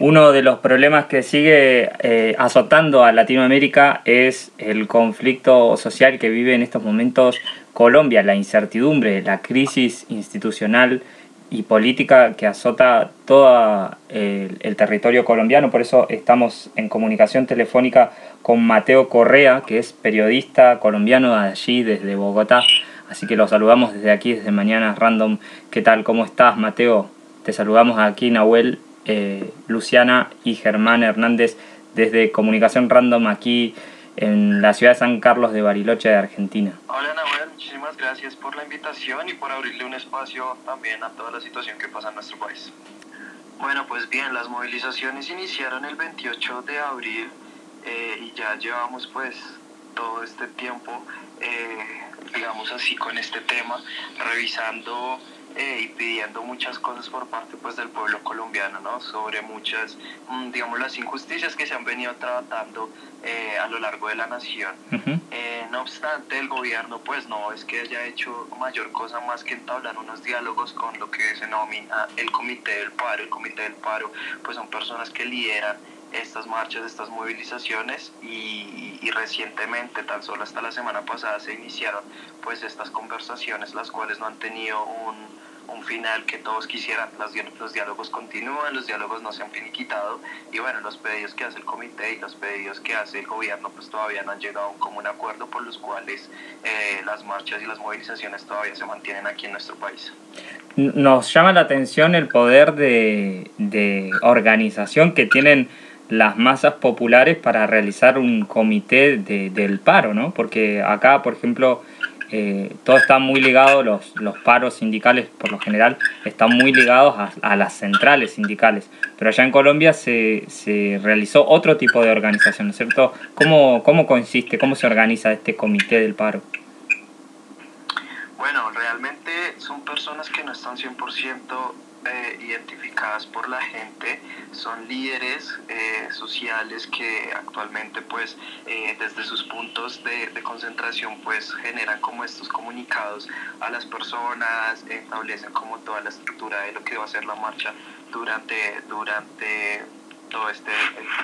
Uno de los problemas que sigue eh, azotando a Latinoamérica es el conflicto social que vive en estos momentos Colombia, la incertidumbre, la crisis institucional y política que azota todo el, territorio colombiano. Por eso estamos en comunicación telefónica con Mateo Correa, que es periodista colombiano de allí, desde Bogotá. Así que lo saludamos desde aquí, desde Mañana Random. ¿Qué tal? ¿Cómo estás, Mateo? Te saludamos aquí, Nahuel, eh, Luciana y Germán Hernández, desde Comunicación Random, aquí en la ciudad de San Carlos de Bariloche, de Argentina. Hola, Nahuel. Muchísimas gracias por la invitación y por abrirle un espacio también a toda la situación que pasa en nuestro país. Bueno, pues bien, las movilizaciones iniciaron el 28 de abril eh, y ya llevamos pues todo este tiempo, eh, digamos así, con este tema, revisando eh, y pidiendo muchas cosas por parte pues del pueblo colombiano, ¿no? Sobre muchas, mm, digamos, las injusticias que se han venido tratando a lo largo de la nación. no obstante, el gobierno pues no es que haya hecho mayor cosa más que entablar unos diálogos con lo que se denomina el Comité del Paro. El Comité del Paro pues son personas que lideran estas marchas, estas movilizaciones y, y, recientemente, tan solo hasta la semana pasada, se iniciaron pues estas conversaciones, las cuales no han tenido un, un final que todos quisieran. Los, los diálogos continúan, los diálogos no se han finiquitado y bueno, los pedidos que hace el comité y los pedidos que hace el gobierno pues todavía no han llegado a un acuerdo por los cuales eh, las marchas y las movilizaciones todavía se mantienen aquí en nuestro país. Nos llama la atención el poder de, de organización que tienen las masas populares para realizar un comité de, del paro, ¿no? Porque acá, por ejemplo, eh, todo está muy ligado, los, los paros sindicales por lo general están muy ligados a, las centrales sindicales, pero allá en Colombia se, se realizó otro tipo de organización, ¿no es cierto? ¿Cómo, ¿Cómo consiste, cómo se organiza este comité del paro? Bueno, realmente son personas que no están 100% eh, identificadas por la gente, son líderes eh, sociales que actualmente pues eh, desde sus puntos de, de, concentración pues generan como estos comunicados a las personas, establecen como toda la estructura de lo que va a ser la marcha durante, durante todos este,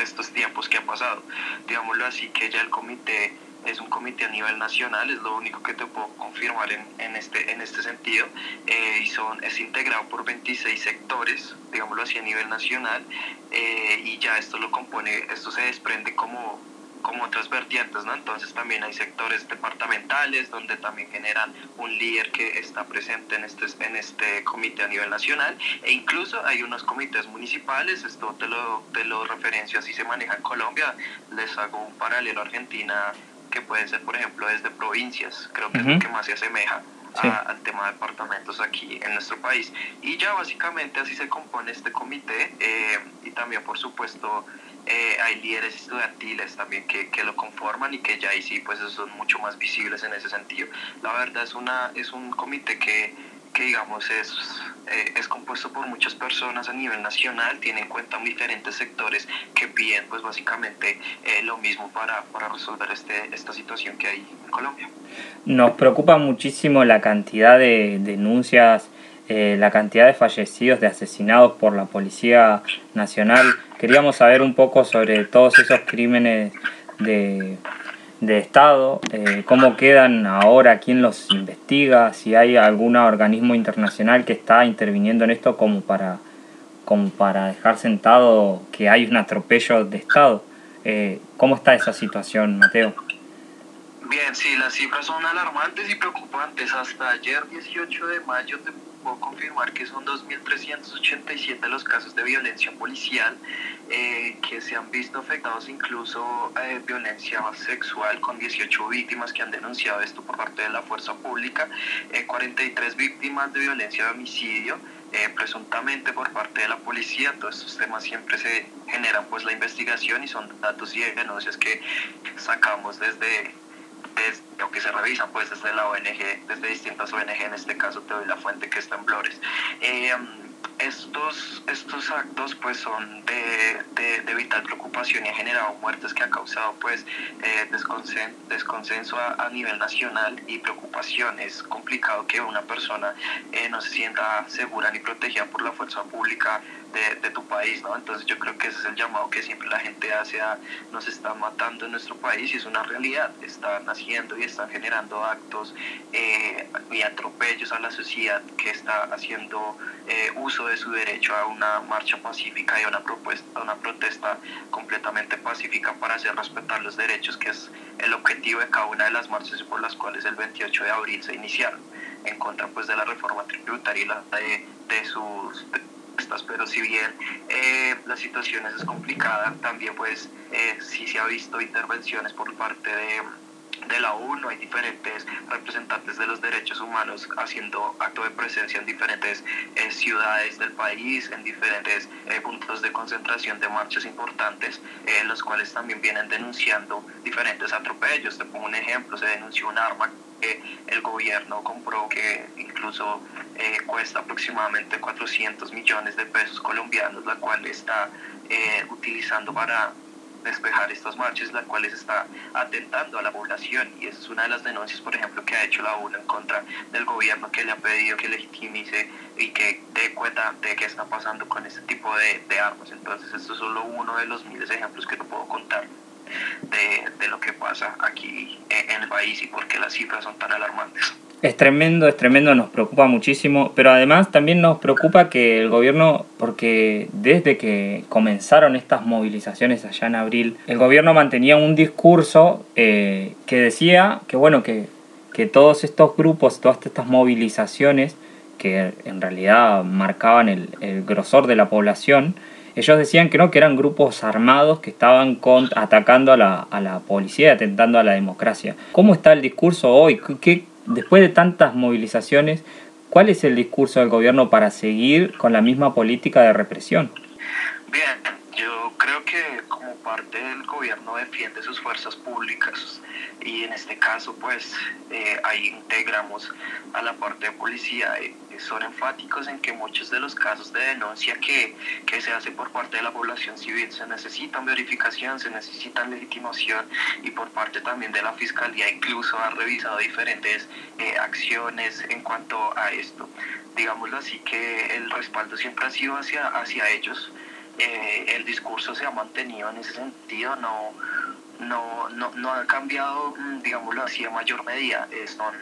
estos tiempos que han pasado. Digámoslo así que ya el comité es un comité a nivel nacional, es lo único que te puedo confirmar en, en este, en este sentido, eh, y son, es integrado por 26 sectores, digámoslo así, a nivel nacional, eh, y ya esto lo compone, esto se desprende como como otras vertientes, ¿no? Entonces también hay sectores departamentales donde también generan un líder que está presente en este, en este comité a nivel nacional. E incluso hay unos comités municipales, esto te lo, te lo referencio, así se maneja en Colombia, les hago un paralelo a Argentina que pueden ser, por ejemplo, desde provincias, creo que es lo que más se asemeja. al tema de departamentos aquí en nuestro país. Y ya básicamente así se compone este comité eh, y también por supuesto eh, hay líderes estudiantiles también que, que, lo conforman y que ya ahí sí pues son mucho más visibles en ese sentido. La verdad es, una, es un comité que que digamos es, eh, es compuesto por muchas personas a nivel nacional, tiene en cuenta diferentes sectores que piden pues básicamente eh, lo mismo para, para resolver este, esta situación que hay en Colombia. Nos preocupa muchísimo la cantidad de denuncias, eh, la cantidad de fallecidos, de asesinados por la Policía Nacional. Queríamos saber un poco sobre todos esos crímenes de de Estado, eh, cómo quedan ahora, quién los investiga, si hay algún organismo internacional que está interviniendo en esto como para, como para dejar sentado que hay un atropello de Estado. Eh, ¿Cómo está esa situación, Mateo? Bien, sí, las cifras son alarmantes y preocupantes. Hasta ayer, 18 de mayo, te puedo confirmar que son 2.387 los casos de violencia policial eh, se han visto afectados, incluso eh, violencia sexual, con 18 víctimas que han denunciado esto por parte de la fuerza pública, 43 eh, víctimas de violencia de homicidio. presuntamente por parte de la policía, todos estos temas siempre se generan pues la investigación y son datos y denuncias que sacamos desde desde, o que se revisan pues desde la ONG, desde distintas ONG, en este caso te doy la fuente que está en. Eh, estos, estos actos pues son de, de, vital preocupación y ha generado muertes que ha causado pues eh, desconsenso, a, nivel nacional y preocupación. Es complicado que una persona eh, no se sienta segura ni protegida por la fuerza pública de, tu país, ¿no? Entonces yo creo que ese es el llamado que siempre la gente hace a nos están matando en nuestro país y es una realidad, están haciendo y están generando actos eh, y atropellos a la sociedad que está haciendo eh, uso de su derecho a una marcha pacífica y a una, propuesta, una protesta completamente pacífica para hacer respetar los derechos, que es el objetivo de cada una de las marchas por las cuales el 28 de abril se iniciaron en contra pues de la reforma tributaria y la de, de sus pero si bien eh, la situación es complicada, también pues eh, sí se ha visto intervenciones por parte de, de la ONU, hay diferentes representantes de los derechos humanos haciendo acto de presencia en diferentes eh, ciudades del país, en diferentes eh, puntos de concentración de marchas importantes, en los cuales también vienen denunciando diferentes atropellos. Te pongo un ejemplo, se denunció un arma que el gobierno compró que incluso eh, cuesta aproximadamente 400 millones de pesos colombianos, la cual está eh, utilizando para despejar estas marchas, la cual está atentando a la población y esa es una de las denuncias, por ejemplo, que ha hecho la UNA en contra del gobierno que le ha pedido que legitimice y que dé cuenta de qué está pasando con este tipo de, de armas. Entonces, esto es solo uno de los miles de ejemplos que te puedo contar de, lo que pasa aquí en el país y por qué las cifras son tan alarmantes. Es tremendo, es tremendo, nos preocupa muchísimo, pero además también nos preocupa que el gobierno, porque desde que comenzaron estas movilizaciones allá en abril, el gobierno mantenía un discurso eh, que decía que bueno, que, que todos estos grupos, todas estas movilizaciones, que en realidad marcaban el, el grosor de la población, ellos decían que no, que eran grupos armados que estaban con, atacando a la, a la policía atentando a la democracia. ¿Cómo está el discurso hoy? ¿Qué, después de tantas movilizaciones, ¿cuál es el discurso del gobierno para seguir con la misma política de represión? Bien, yo creo que como parte del gobierno defiende sus fuerzas públicas y en este caso pues eh, ahí integramos a la parte de policía. Eh, son enfáticos en que muchos de los casos de denuncia que, que se hace por parte de la población civil se necesitan verificación, se necesitan legitimación y por parte también de la fiscalía incluso ha revisado diferentes eh, acciones en cuanto a esto. Digámoslo así que el respaldo siempre ha sido hacia, hacia ellos. Eh, el discurso se ha mantenido en ese sentido, no, no, no, no ha cambiado, mm, digámoslo así, a mayor medida. Eh, son,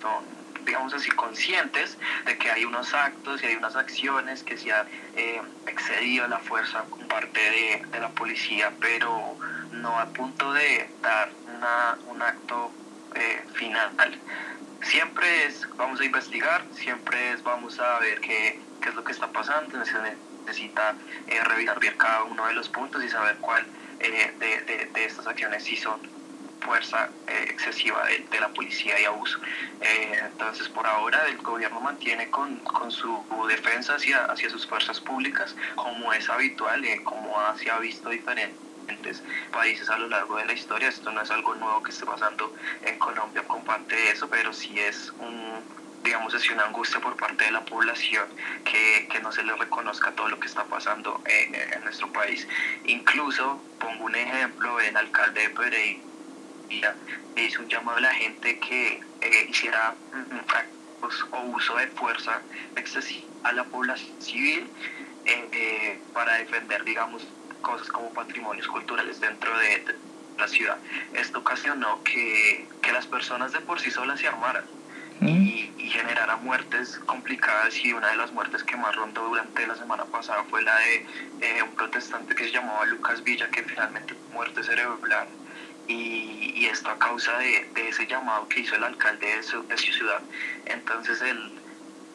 son digamos así, conscientes de que hay unos actos y hay unas acciones que se han eh, excedido la fuerza por parte de, la policía, pero no a punto de dar una, un acto eh, final. Siempre es, vamos a investigar, siempre es, vamos a ver qué, qué es lo que está pasando, necesita eh, revisar bien cada uno de los puntos y saber cuál de, de, de estas acciones sí son fuerza eh, excesiva de, la policía y abuso. Eh, entonces, por ahora, el gobierno mantiene con, con su defensa hacia, hacia sus fuerzas públicas, como es habitual, y como se ha visto diferentes países a lo largo de la historia. Esto no es algo nuevo que esté pasando en Colombia, comparte eso, pero sí es un digamos es una angustia por parte de la población que, que no se le reconozca todo lo que está pasando en, nuestro país. Incluso, pongo un ejemplo, el alcalde de Pereira hizo un llamado a la gente que eh, hiciera actos o uso de fuerza excesiva a la población civil eh, eh, para defender, digamos, cosas como patrimonios culturales dentro de, la ciudad. Esto ocasionó que, que, las personas de por sí solas se armaran y, y, generara muertes complicadas y una de las muertes que más rondó durante la semana pasada fue la de un protestante que se llamaba Lucas Villa que finalmente muerte cerebral y, y esto a causa de, de, ese llamado que hizo el alcalde de su, de su ciudad. Entonces el,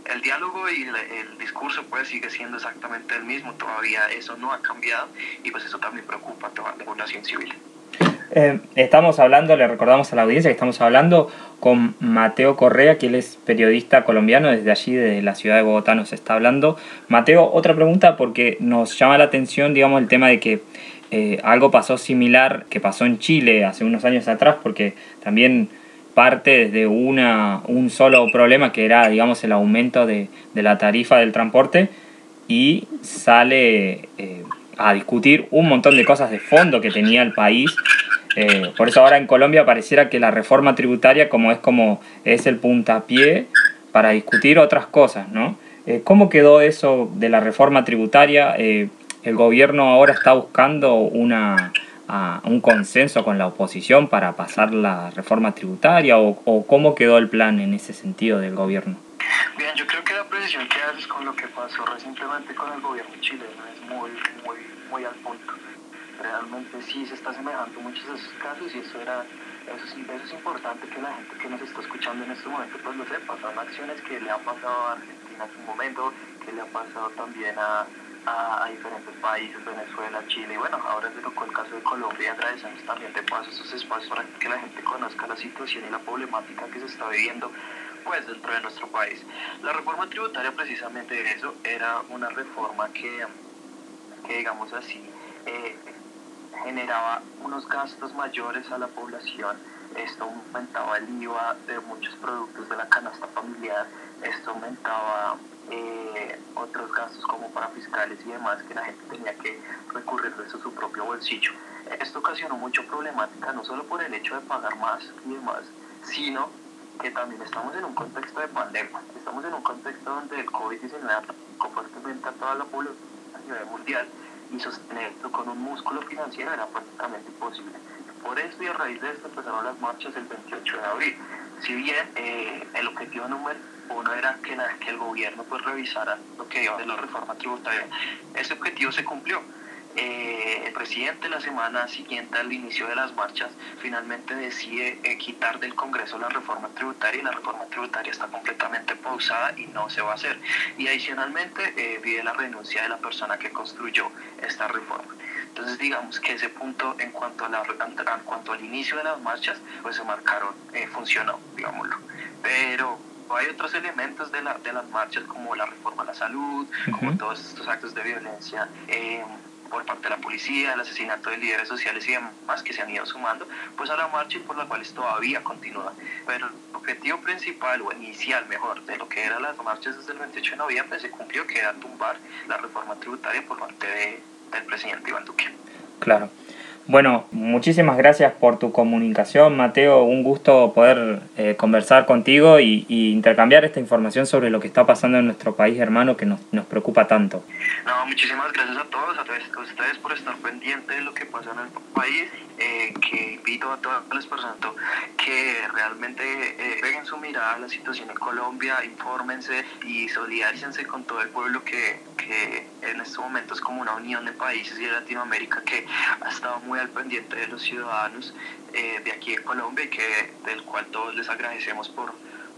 el diálogo y el, el, discurso pues sigue siendo exactamente el mismo, todavía eso no ha cambiado y pues eso también preocupa a toda la población civil. Eh, estamos hablando, le recordamos a la audiencia que estamos hablando con Mateo Correa, que él es periodista colombiano, desde allí, de la ciudad de Bogotá nos está hablando. Mateo, otra pregunta porque nos llama la atención, digamos, el tema de que eh, algo pasó similar que pasó en Chile hace unos años atrás, porque también parte desde una, un solo problema que era, digamos, el aumento de, de la tarifa del transporte y sale eh, a discutir un montón de cosas de fondo que tenía el país. Eh, por eso ahora en Colombia pareciera que la reforma tributaria como es como es el puntapié para discutir otras cosas, ¿no? Eh, ¿Cómo quedó eso de la reforma tributaria? Eh, ¿El gobierno ahora está buscando una, un consenso con la oposición para pasar la reforma tributaria o, o, cómo quedó el plan en ese sentido del gobierno? Bien, yo creo que la precisión que haces con lo que pasó recientemente con el gobierno chileno es muy, muy, muy al punto. Realmente sí se está asemejando muchos de esos casos y eso era eso es, eso es importante que la gente que nos está escuchando en este momento pues lo sepa. Son acciones que le han pasado a Argentina en su momento, que le han pasado también a, a, diferentes países, Venezuela, Chile, y bueno, ahora se tocó el caso de Colombia agradecemos también de paso esos espacios para que la gente conozca la situación y la problemática que se está viviendo pues dentro de nuestro país. La reforma tributaria precisamente eso era una reforma que, que digamos así, eh, generaba unos gastos mayores a la población, esto aumentaba el IVA de muchos productos de la canasta familiar, esto aumentaba eh, otros gastos como para fiscales y demás que la gente tenía que recurrir de su propio bolsillo. Esto ocasionó mucha problemática no solo por el hecho de pagar más y demás, sino que también estamos en un contexto de pandemia, estamos en un contexto donde el COVID-19 atacó fuertemente a toda la población a nivel mundial y sostenerlo con un músculo financiero era prácticamente imposible. Por eso y a raíz de esto empezaron las marchas el 28 de abril. Si bien eh, el objetivo número uno era que, que el gobierno pues revisara lo que iba de la reforma tributaria, ese objetivo se cumplió eh, presidente la semana siguiente al inicio de las marchas finalmente decide eh, quitar del Congreso la reforma tributaria y la reforma tributaria está completamente pausada y no se va a hacer. Y adicionalmente eh, pide la renuncia de la persona que construyó esta reforma. Entonces digamos que ese punto en cuanto, a la, en cuanto al inicio de las marchas pues se marcaron, eh, funcionó, digámoslo. Pero hay otros elementos de, la, de las marchas como la reforma a la salud, como todos estos actos de violencia por parte de la policía, el asesinato de líderes sociales y demás que se han ido sumando, pues a la marcha y por las cuales todavía continúa. Pero el objetivo principal o inicial, mejor, de lo que eran las marchas desde el 28 de noviembre se cumplió, que era tumbar la reforma tributaria por parte de, del presidente Iván Duque. Claro. Bueno, muchísimas gracias por tu comunicación, Mateo. Un gusto poder eh, conversar contigo y, intercambiar esta información sobre lo que está pasando en nuestro país hermano que nos, nos preocupa tanto. No, muchísimas gracias a todos, a ustedes por estar pendientes de lo que pasa en el país. Eh, que invito a todas las personas que realmente eh, peguen su mirada a la situación en Colombia, infórmense y solidarícense con todo el pueblo que, que en estos momentos es como una unión de países y de Latinoamérica que ha estado muy al pendiente de los ciudadanos eh, de aquí en Colombia y que, del cual todos les agradecemos por,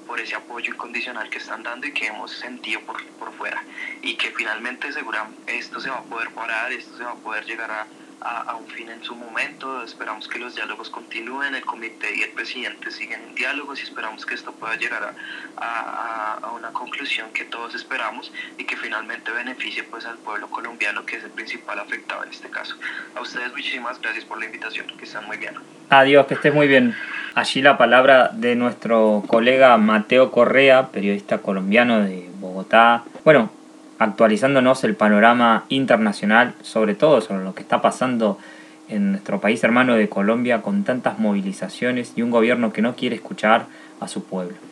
por ese apoyo incondicional que están dando y que hemos sentido por, por fuera. Y que finalmente seguramente esto se va a poder parar, esto se va a poder llegar a a, un fin en su momento. Esperamos que los diálogos continúen, el comité y el presidente siguen en diálogos y esperamos que esto pueda llegar a, a, una conclusión que todos esperamos y que finalmente beneficie pues al pueblo colombiano que es el principal afectado en este caso. A ustedes muchísimas gracias por la invitación, que están muy bien. Adiós, que estés muy bien. Allí la palabra de nuestro colega Mateo Correa, periodista colombiano de Bogotá. Bueno, actualizándonos el panorama internacional, sobre todo sobre lo que está pasando en nuestro país hermano de Colombia con tantas movilizaciones y un gobierno que no quiere escuchar a su pueblo.